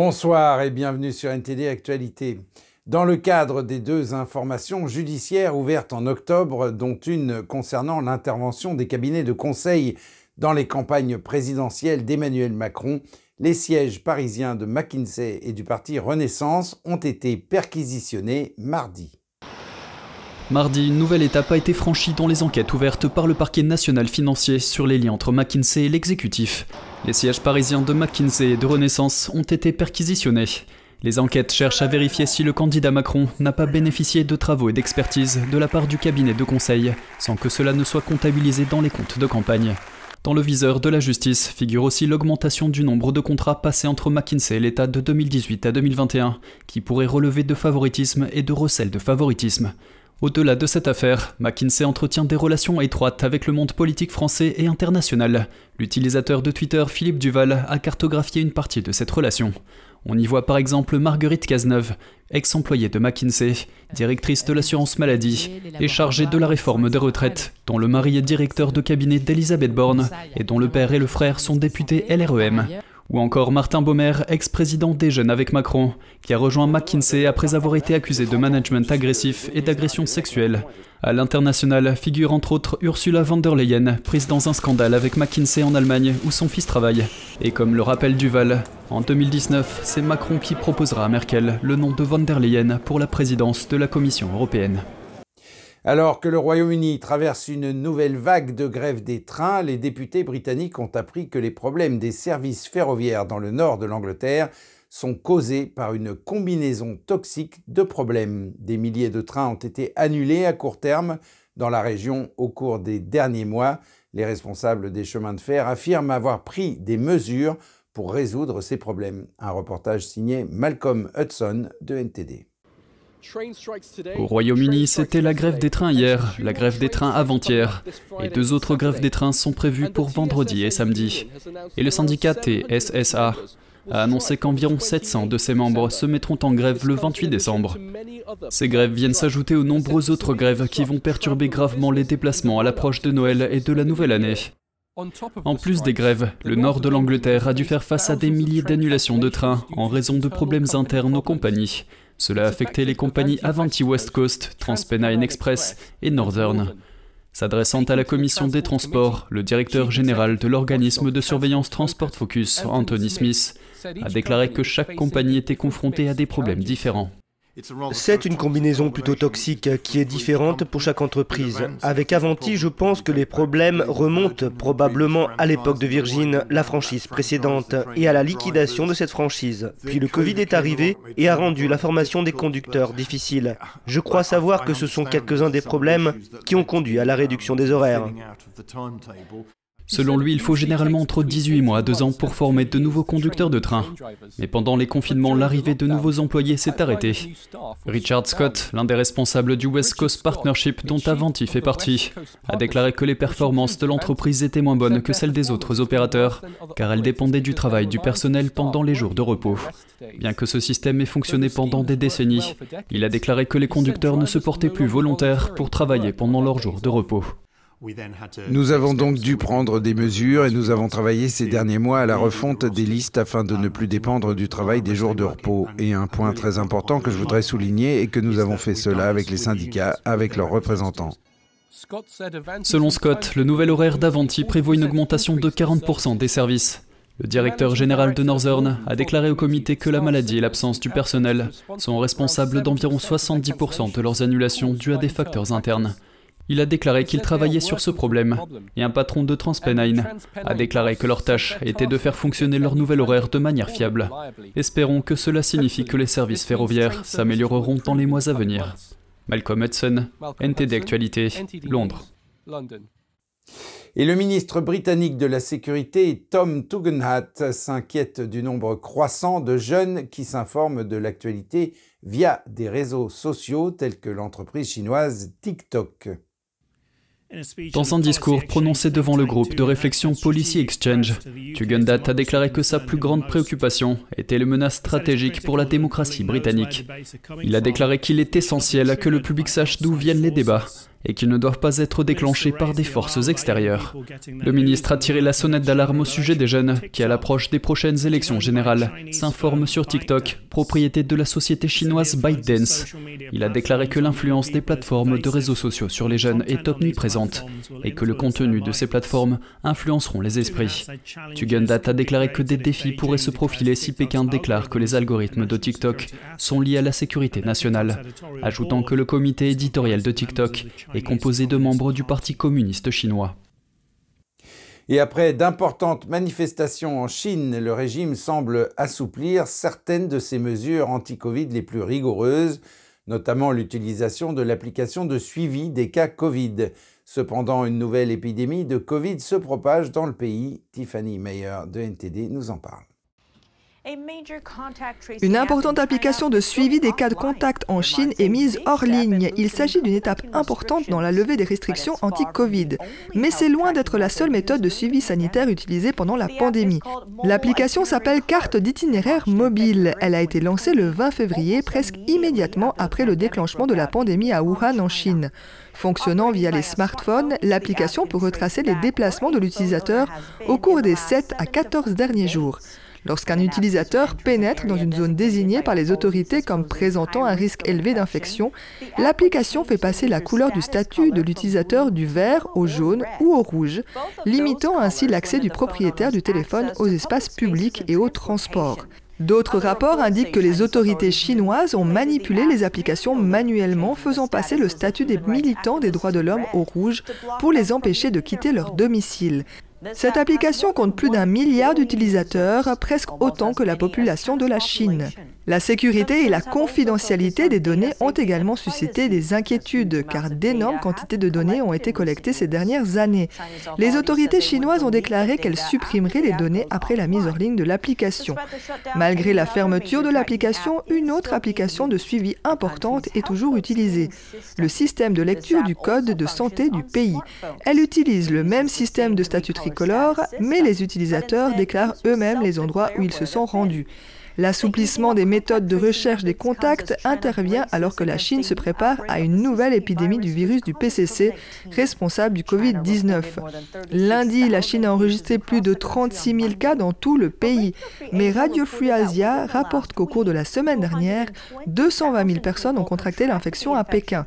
Bonsoir et bienvenue sur NTD Actualité. Dans le cadre des deux informations judiciaires ouvertes en octobre, dont une concernant l'intervention des cabinets de conseil dans les campagnes présidentielles d'Emmanuel Macron, les sièges parisiens de McKinsey et du parti Renaissance ont été perquisitionnés mardi. Mardi, une nouvelle étape a été franchie dans les enquêtes ouvertes par le parquet national financier sur les liens entre McKinsey et l'exécutif. Les sièges parisiens de McKinsey et de Renaissance ont été perquisitionnés. Les enquêtes cherchent à vérifier si le candidat Macron n'a pas bénéficié de travaux et d'expertise de la part du cabinet de conseil, sans que cela ne soit comptabilisé dans les comptes de campagne. Dans le viseur de la justice figure aussi l'augmentation du nombre de contrats passés entre McKinsey et l'État de 2018 à 2021, qui pourrait relever de favoritisme et de recel de favoritisme. Au-delà de cette affaire, McKinsey entretient des relations étroites avec le monde politique français et international. L'utilisateur de Twitter Philippe Duval a cartographié une partie de cette relation. On y voit par exemple Marguerite Cazeneuve, ex-employée de McKinsey, directrice de l'assurance maladie et chargée de la réforme des retraites, dont le mari est directeur de cabinet d'Elisabeth Borne et dont le père et le frère sont députés LREM. Ou encore Martin Baumer, ex-président des Jeunes avec Macron, qui a rejoint McKinsey après avoir été accusé de management agressif et d'agression sexuelle. À l'international figure entre autres Ursula von der Leyen, prise dans un scandale avec McKinsey en Allemagne où son fils travaille. Et comme le rappelle Duval, en 2019, c'est Macron qui proposera à Merkel le nom de von der Leyen pour la présidence de la Commission européenne. Alors que le Royaume-Uni traverse une nouvelle vague de grève des trains, les députés britanniques ont appris que les problèmes des services ferroviaires dans le nord de l'Angleterre sont causés par une combinaison toxique de problèmes. Des milliers de trains ont été annulés à court terme dans la région au cours des derniers mois. Les responsables des chemins de fer affirment avoir pris des mesures pour résoudre ces problèmes. Un reportage signé Malcolm Hudson de NTD. Au Royaume-Uni, c'était la grève des trains hier, la grève des trains avant-hier, et deux autres grèves des trains sont prévues pour vendredi et samedi. Et le syndicat TSSA a annoncé qu'environ 700 de ses membres se mettront en grève le 28 décembre. Ces grèves viennent s'ajouter aux nombreuses autres grèves qui vont perturber gravement les déplacements à l'approche de Noël et de la nouvelle année. En plus des grèves, le nord de l'Angleterre a dû faire face à des milliers d'annulations de trains en raison de problèmes internes aux compagnies. Cela a affecté les compagnies Avanti West Coast, TransPennine Express et Northern. S'adressant à la commission des transports, le directeur général de l'organisme de surveillance Transport Focus, Anthony Smith, a déclaré que chaque compagnie était confrontée à des problèmes différents. C'est une combinaison plutôt toxique qui est différente pour chaque entreprise. Avec Avanti, je pense que les problèmes remontent probablement à l'époque de Virgin, la franchise précédente, et à la liquidation de cette franchise. Puis le Covid est arrivé et a rendu la formation des conducteurs difficile. Je crois savoir que ce sont quelques-uns des problèmes qui ont conduit à la réduction des horaires. Selon lui, il faut généralement entre 18 mois à 2 ans pour former de nouveaux conducteurs de train. Mais pendant les confinements, l'arrivée de nouveaux employés s'est arrêtée. Richard Scott, l'un des responsables du West Coast Partnership dont Avanti fait partie, a déclaré que les performances de l'entreprise étaient moins bonnes que celles des autres opérateurs, car elles dépendaient du travail du personnel pendant les jours de repos. Bien que ce système ait fonctionné pendant des décennies, il a déclaré que les conducteurs ne se portaient plus volontaires pour travailler pendant leurs jours de repos. Nous avons donc dû prendre des mesures et nous avons travaillé ces derniers mois à la refonte des listes afin de ne plus dépendre du travail des jours de repos. Et un point très important que je voudrais souligner est que nous avons fait cela avec les syndicats, avec leurs représentants. Selon Scott, le nouvel horaire d'Avanti prévoit une augmentation de 40% des services. Le directeur général de Northern a déclaré au comité que la maladie et l'absence du personnel sont responsables d'environ 70% de leurs annulations dues à des facteurs internes. Il a déclaré qu'il travaillait sur ce problème, et un patron de TransPennine a déclaré que leur tâche était de faire fonctionner leur nouvel horaire de manière fiable. Espérons que cela signifie que les services ferroviaires s'amélioreront dans les mois à venir. Malcolm Hudson, NTD Actualité, Londres. Et le ministre britannique de la Sécurité, Tom Tugendhat, s'inquiète du nombre croissant de jeunes qui s'informent de l'actualité via des réseaux sociaux tels que l'entreprise chinoise TikTok. Dans un discours prononcé devant le groupe de réflexion Policy Exchange, Tugendhat a déclaré que sa plus grande préoccupation était les menaces stratégiques pour la démocratie britannique. Il a déclaré qu'il est essentiel que le public sache d'où viennent les débats, et qu'ils ne doivent pas être déclenchés par des forces extérieures. Le ministre a tiré la sonnette d'alarme au sujet des jeunes qui, à l'approche des prochaines élections générales, s'informent sur TikTok, propriété de la société chinoise ByteDance. Il a déclaré que l'influence des plateformes de réseaux sociaux sur les jeunes est omniprésente et que le contenu de ces plateformes influenceront les esprits. Tugendat a déclaré que des défis pourraient se profiler si Pékin déclare que les algorithmes de TikTok sont liés à la sécurité nationale, ajoutant que le comité éditorial de TikTok est composé de membres du Parti communiste chinois. Et après d'importantes manifestations en Chine, le régime semble assouplir certaines de ses mesures anti-Covid les plus rigoureuses, notamment l'utilisation de l'application de suivi des cas Covid. Cependant, une nouvelle épidémie de Covid se propage dans le pays. Tiffany Meyer de NTD nous en parle. Une importante application de suivi des cas de contact en Chine est mise hors ligne. Il s'agit d'une étape importante dans la levée des restrictions anti-Covid. Mais c'est loin d'être la seule méthode de suivi sanitaire utilisée pendant la pandémie. L'application s'appelle Carte d'itinéraire mobile. Elle a été lancée le 20 février, presque immédiatement après le déclenchement de la pandémie à Wuhan en Chine. Fonctionnant via les smartphones, l'application peut retracer les déplacements de l'utilisateur au cours des 7 à 14 derniers jours. Lorsqu'un utilisateur pénètre dans une zone désignée par les autorités comme présentant un risque élevé d'infection, l'application fait passer la couleur du statut de l'utilisateur du vert au jaune ou au rouge, limitant ainsi l'accès du propriétaire du téléphone aux espaces publics et aux transports. D'autres rapports indiquent que les autorités chinoises ont manipulé les applications manuellement, faisant passer le statut des militants des droits de l'homme au rouge pour les empêcher de quitter leur domicile. Cette application compte plus d'un milliard d'utilisateurs, presque autant que la population de la Chine. La sécurité et la confidentialité des données ont également suscité des inquiétudes, car d'énormes quantités de données ont été collectées ces dernières années. Les autorités chinoises ont déclaré qu'elles supprimeraient les données après la mise hors ligne de l'application. Malgré la fermeture de l'application, une autre application de suivi importante est toujours utilisée, le système de lecture du code de santé du pays. Elle utilise le même système de statut tricolore, mais les utilisateurs déclarent eux-mêmes les endroits où ils se sont rendus. L'assouplissement des méthodes de recherche des contacts intervient alors que la Chine se prépare à une nouvelle épidémie du virus du PCC, responsable du Covid-19. Lundi, la Chine a enregistré plus de 36 000 cas dans tout le pays. Mais Radio Free Asia rapporte qu'au cours de la semaine dernière, 220 000 personnes ont contracté l'infection à Pékin,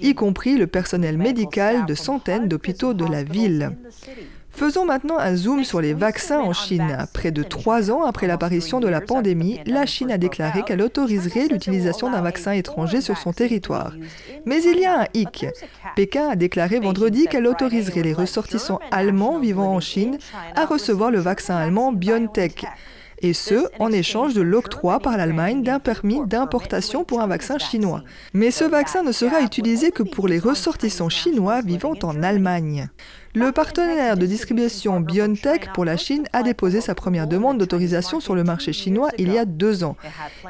y compris le personnel médical de centaines d'hôpitaux de la ville. Faisons maintenant un zoom sur les vaccins en Chine. Près de trois ans après l'apparition de la pandémie, la Chine a déclaré qu'elle autoriserait l'utilisation d'un vaccin étranger sur son territoire. Mais il y a un hic. Pékin a déclaré vendredi qu'elle autoriserait les ressortissants allemands vivant en Chine à recevoir le vaccin allemand BioNTech et ce, en échange de l'octroi par l'Allemagne d'un permis d'importation pour un vaccin chinois. Mais ce vaccin ne sera utilisé que pour les ressortissants chinois vivant en Allemagne. Le partenaire de distribution BioNTech pour la Chine a déposé sa première demande d'autorisation sur le marché chinois il y a deux ans.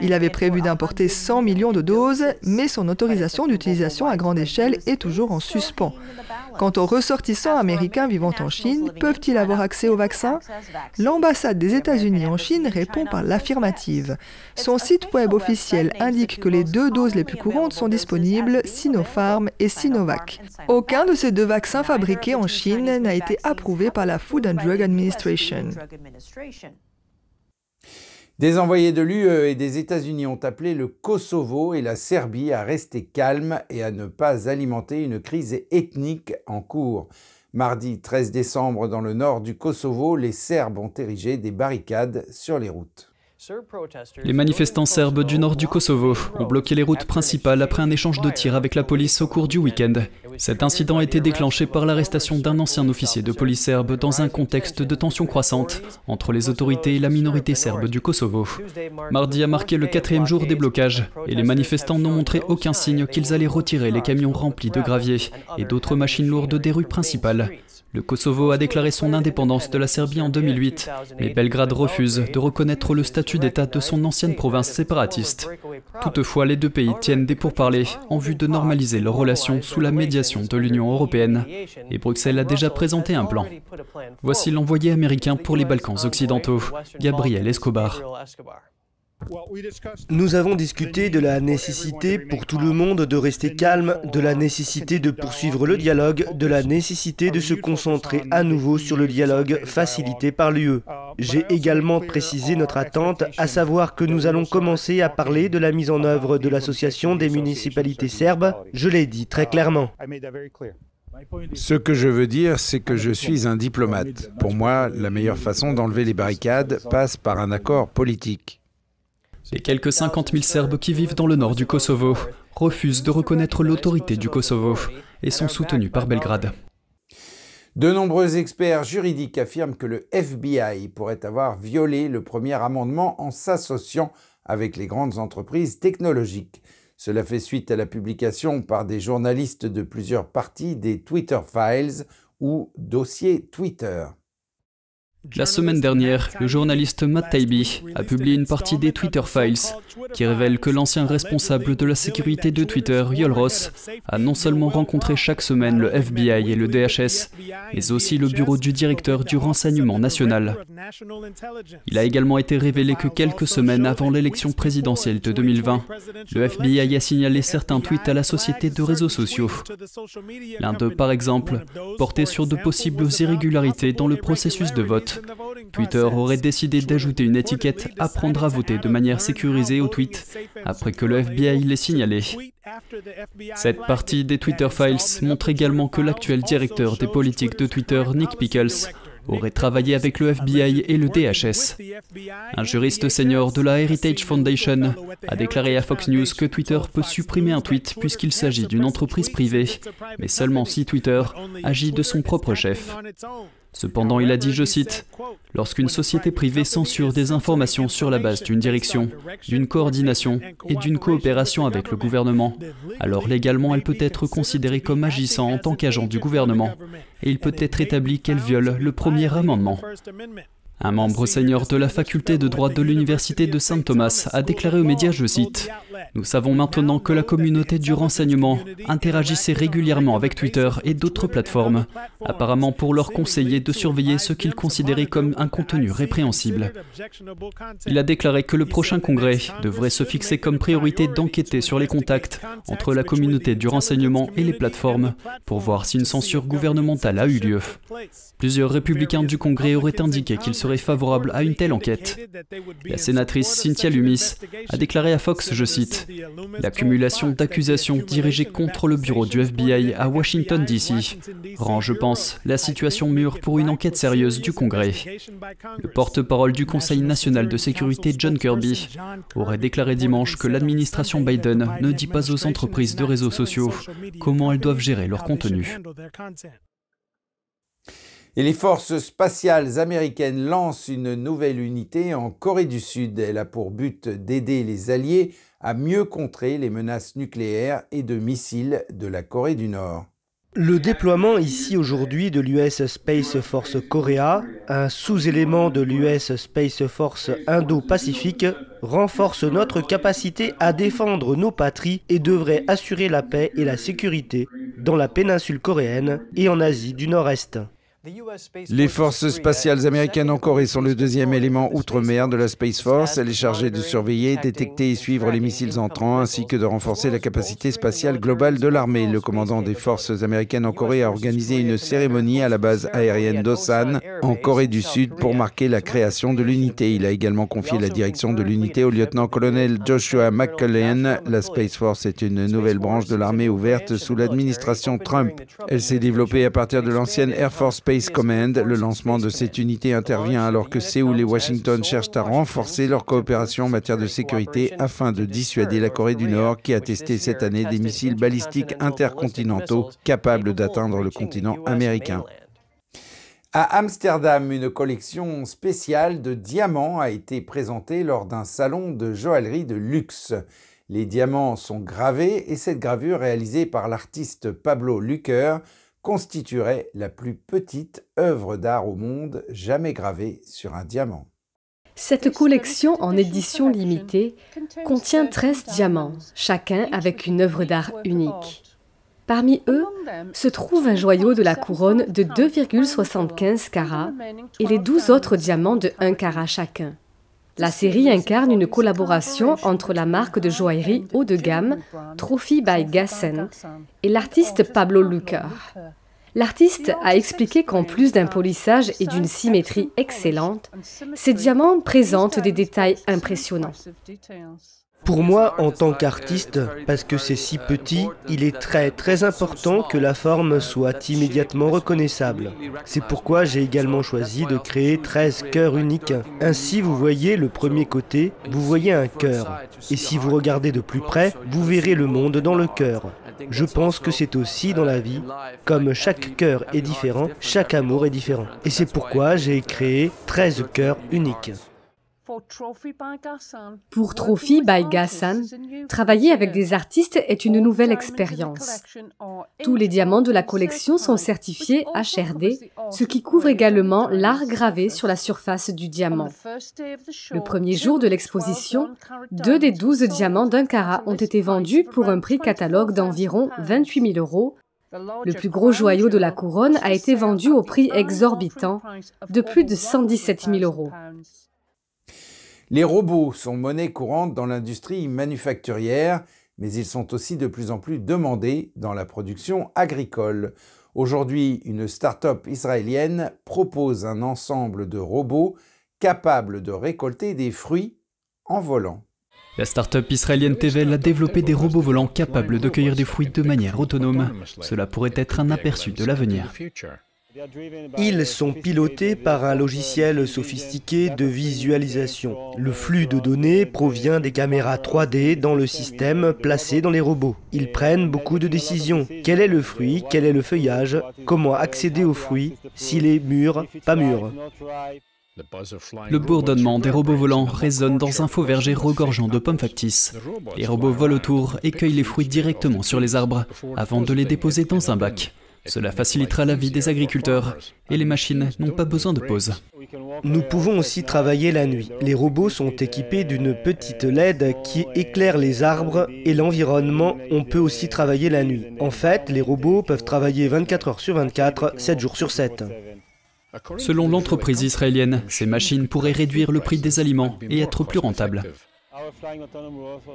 Il avait prévu d'importer 100 millions de doses, mais son autorisation d'utilisation à grande échelle est toujours en suspens. Quant aux ressortissants américains vivant en Chine, peuvent-ils avoir accès au vaccin? L'ambassade des États-Unis en Chine répond par l'affirmative. Son site web officiel indique que les deux doses les plus courantes sont disponibles, Sinopharm et Sinovac. Aucun de ces deux vaccins fabriqués en Chine n'a été approuvé par la Food and Drug Administration. Des envoyés de l'UE et des États-Unis ont appelé le Kosovo et la Serbie à rester calmes et à ne pas alimenter une crise ethnique en cours. Mardi 13 décembre, dans le nord du Kosovo, les Serbes ont érigé des barricades sur les routes. Les manifestants serbes du nord du Kosovo ont bloqué les routes principales après un échange de tirs avec la police au cours du week-end. Cet incident a été déclenché par l'arrestation d'un ancien officier de police serbe dans un contexte de tension croissante entre les autorités et la minorité serbe du Kosovo. Mardi a marqué le quatrième jour des blocages et les manifestants n'ont montré aucun signe qu'ils allaient retirer les camions remplis de gravier et d'autres machines lourdes des rues principales. Le Kosovo a déclaré son indépendance de la Serbie en 2008, mais Belgrade refuse de reconnaître le statut d'État de son ancienne province séparatiste. Toutefois, les deux pays tiennent des pourparlers en vue de normaliser leurs relations sous la médiation de l'Union européenne, et Bruxelles a déjà présenté un plan. Voici l'envoyé américain pour les Balkans occidentaux, Gabriel Escobar. Nous avons discuté de la nécessité pour tout le monde de rester calme, de la nécessité de poursuivre le dialogue, de la nécessité de se concentrer à nouveau sur le dialogue facilité par l'UE. J'ai également précisé notre attente, à savoir que nous allons commencer à parler de la mise en œuvre de l'association des municipalités serbes. Je l'ai dit très clairement. Ce que je veux dire, c'est que je suis un diplomate. Pour moi, la meilleure façon d'enlever les barricades passe par un accord politique. Les quelques 50 000 Serbes qui vivent dans le nord du Kosovo refusent de reconnaître l'autorité du Kosovo et sont soutenus par Belgrade. De nombreux experts juridiques affirment que le FBI pourrait avoir violé le premier amendement en s'associant avec les grandes entreprises technologiques. Cela fait suite à la publication par des journalistes de plusieurs parties des Twitter Files ou dossiers Twitter. La semaine dernière, le journaliste Matt Taibbi a publié une partie des Twitter Files qui révèle que l'ancien responsable de la sécurité de Twitter, Yol Ross, a non seulement rencontré chaque semaine le FBI et le DHS, mais aussi le bureau du directeur du renseignement national. Il a également été révélé que quelques semaines avant l'élection présidentielle de 2020, le FBI a signalé certains tweets à la société de réseaux sociaux. L'un d'eux, par exemple, portait sur de possibles irrégularités dans le processus de vote Twitter aurait décidé d'ajouter une étiquette Apprendre à voter de manière sécurisée au tweet après que le FBI l'ait signalé. Cette partie des Twitter Files montre également que l'actuel directeur des politiques de Twitter, Nick Pickles, aurait travaillé avec le FBI et le DHS. Un juriste senior de la Heritage Foundation a déclaré à Fox News que Twitter peut supprimer un tweet puisqu'il s'agit d'une entreprise privée, mais seulement si Twitter agit de son propre chef. Cependant, il a dit, je cite, Lorsqu'une société privée censure des informations sur la base d'une direction, d'une coordination et d'une coopération avec le gouvernement, alors légalement elle peut être considérée comme agissant en tant qu'agent du gouvernement, et il peut être établi qu'elle viole le premier amendement. Un membre senior de la faculté de droit de l'université de Saint Thomas a déclaré aux médias, je cite, Nous savons maintenant que la communauté du renseignement interagissait régulièrement avec Twitter et d'autres plateformes, apparemment pour leur conseiller de surveiller ce qu'ils considéraient comme un contenu répréhensible. Il a déclaré que le prochain congrès devrait se fixer comme priorité d'enquêter sur les contacts entre la communauté du renseignement et les plateformes pour voir si une censure gouvernementale a eu lieu. Plusieurs républicains du congrès auraient indiqué qu'ils seraient favorable à une telle enquête. La sénatrice Cynthia Lumis a déclaré à Fox, je cite, L'accumulation d'accusations dirigées contre le bureau du FBI à Washington, D.C. rend, je pense, la situation mûre pour une enquête sérieuse du Congrès. Le porte-parole du Conseil national de sécurité, John Kirby, aurait déclaré dimanche que l'administration Biden ne dit pas aux entreprises de réseaux sociaux comment elles doivent gérer leur contenu. Et les forces spatiales américaines lancent une nouvelle unité en Corée du Sud. Elle a pour but d'aider les Alliés à mieux contrer les menaces nucléaires et de missiles de la Corée du Nord. Le déploiement ici aujourd'hui de l'US Space Force Korea, un sous-élément de l'US Space Force Indo-Pacifique, renforce notre capacité à défendre nos patries et devrait assurer la paix et la sécurité dans la péninsule coréenne et en Asie du Nord-Est. Les forces spatiales américaines en Corée sont le deuxième élément outre-mer de la Space Force. Elle est chargée de surveiller, détecter et suivre les missiles entrants, ainsi que de renforcer la capacité spatiale globale de l'armée. Le commandant des forces américaines en Corée a organisé une cérémonie à la base aérienne d'Osan, en Corée du Sud, pour marquer la création de l'unité. Il a également confié la direction de l'unité au lieutenant-colonel Joshua McCullen. La Space Force est une nouvelle branche de l'armée ouverte sous l'administration Trump. Elle s'est développée à partir de l'ancienne Air Force Space Command. Le lancement de cette unité intervient alors que Séoul et Washington cherchent à renforcer leur coopération en matière de sécurité afin de dissuader la Corée du Nord qui a testé cette année des missiles balistiques intercontinentaux capables d'atteindre le continent américain. À Amsterdam, une collection spéciale de diamants a été présentée lors d'un salon de joaillerie de luxe. Les diamants sont gravés et cette gravure réalisée par l'artiste Pablo Lucker constituerait la plus petite œuvre d'art au monde jamais gravée sur un diamant. Cette collection en édition limitée contient 13 diamants, chacun avec une œuvre d'art unique. Parmi eux se trouve un joyau de la couronne de 2,75 carats et les 12 autres diamants de 1 carat chacun. La série incarne une collaboration entre la marque de joaillerie haut de gamme Trophy by Gassen et l'artiste Pablo Lucar. L'artiste a expliqué qu'en plus d'un polissage et d'une symétrie excellente, ces diamants présentent des détails impressionnants. Pour moi, en tant qu'artiste, parce que c'est si petit, il est très très important que la forme soit immédiatement reconnaissable. C'est pourquoi j'ai également choisi de créer 13 cœurs uniques. Ainsi, vous voyez le premier côté, vous voyez un cœur. Et si vous regardez de plus près, vous verrez le monde dans le cœur. Je pense que c'est aussi dans la vie, comme chaque cœur est différent, chaque amour est différent. Et c'est pourquoi j'ai créé 13 cœurs uniques. Pour Trophy by Gassan, travailler avec des artistes est une nouvelle expérience. Tous les diamants de la collection sont certifiés HRD, ce qui couvre également l'art gravé sur la surface du diamant. Le premier jour de l'exposition, deux des douze diamants d'un carat ont été vendus pour un prix catalogue d'environ 28 000 euros, le plus gros joyau de la couronne a été vendu au prix exorbitant de plus de 117 000 euros. Les robots sont monnaie courante dans l'industrie manufacturière, mais ils sont aussi de plus en plus demandés dans la production agricole. Aujourd'hui, une start-up israélienne propose un ensemble de robots capables de récolter des fruits en volant. La start-up israélienne Tevel a développé des robots volants capables de cueillir des fruits de manière autonome. Cela pourrait être un aperçu de l'avenir. Ils sont pilotés par un logiciel sophistiqué de visualisation. Le flux de données provient des caméras 3D dans le système placé dans les robots. Ils prennent beaucoup de décisions. Quel est le fruit? Quel est le feuillage? Comment accéder au fruit? S'il est mûr, pas mûr le bourdonnement des robots volants résonne dans un faux verger regorgeant de pommes factices. Les robots volent autour et cueillent les fruits directement sur les arbres avant de les déposer dans un bac. Cela facilitera la vie des agriculteurs et les machines n'ont pas besoin de pause. Nous pouvons aussi travailler la nuit. Les robots sont équipés d'une petite LED qui éclaire les arbres et l'environnement. On peut aussi travailler la nuit. En fait, les robots peuvent travailler 24 heures sur 24, 7 jours sur 7. Selon l'entreprise israélienne, ces machines pourraient réduire le prix des aliments et être plus rentables.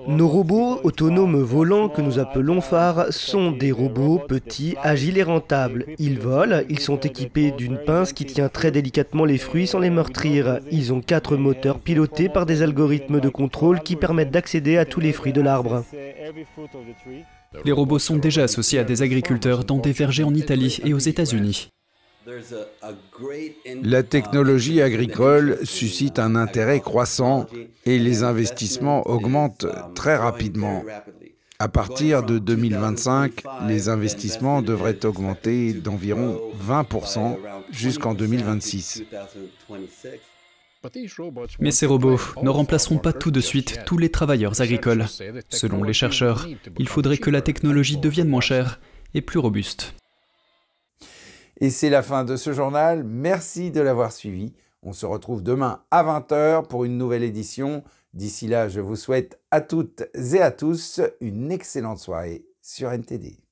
Nos robots autonomes volants que nous appelons phares sont des robots petits, agiles et rentables. Ils volent, ils sont équipés d'une pince qui tient très délicatement les fruits sans les meurtrir. Ils ont quatre moteurs pilotés par des algorithmes de contrôle qui permettent d'accéder à tous les fruits de l'arbre. Les robots sont déjà associés à des agriculteurs dans des vergers en Italie et aux États-Unis. La technologie agricole suscite un intérêt croissant et les investissements augmentent très rapidement. À partir de 2025, les investissements devraient augmenter d'environ 20% jusqu'en 2026. Mais ces robots ne remplaceront pas tout de suite tous les travailleurs agricoles. Selon les chercheurs, il faudrait que la technologie devienne moins chère et plus robuste. Et c'est la fin de ce journal. Merci de l'avoir suivi. On se retrouve demain à 20h pour une nouvelle édition. D'ici là, je vous souhaite à toutes et à tous une excellente soirée sur NTD.